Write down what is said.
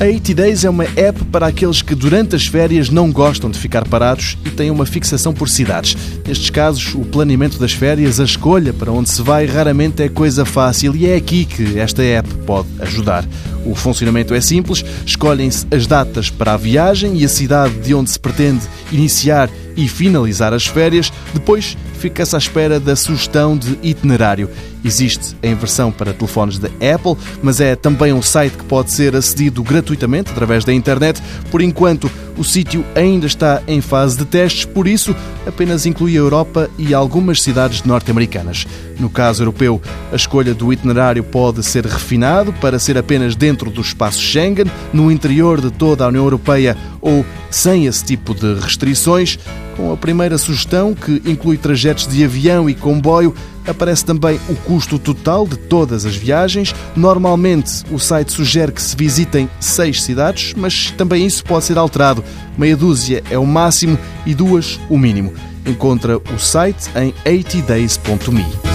A 80 Days é uma app para aqueles que durante as férias não gostam de ficar parados e têm uma fixação por cidades. Nestes casos, o planeamento das férias, a escolha para onde se vai, raramente é coisa fácil e é aqui que esta app pode ajudar. O funcionamento é simples, escolhem-se as datas para a viagem e a cidade de onde se pretende iniciar e finalizar as férias, depois fica-se à espera da sugestão de itinerário. Existe em versão para telefones da Apple, mas é também um site que pode ser acedido gratuitamente através da internet. Por enquanto, o sítio ainda está em fase de testes, por isso apenas inclui a Europa e algumas cidades norte-americanas. No caso europeu, a escolha do itinerário pode ser refinado para ser apenas dentro do espaço Schengen, no interior de toda a União Europeia ou sem esse tipo de restrições. Com a primeira sugestão, que inclui trajetos de avião e comboio, aparece também o custo total de todas as viagens. Normalmente, o site sugere que se visitem seis cidades, mas também isso pode ser alterado. Meia dúzia é o máximo e duas o mínimo. Encontra o site em 80days.me.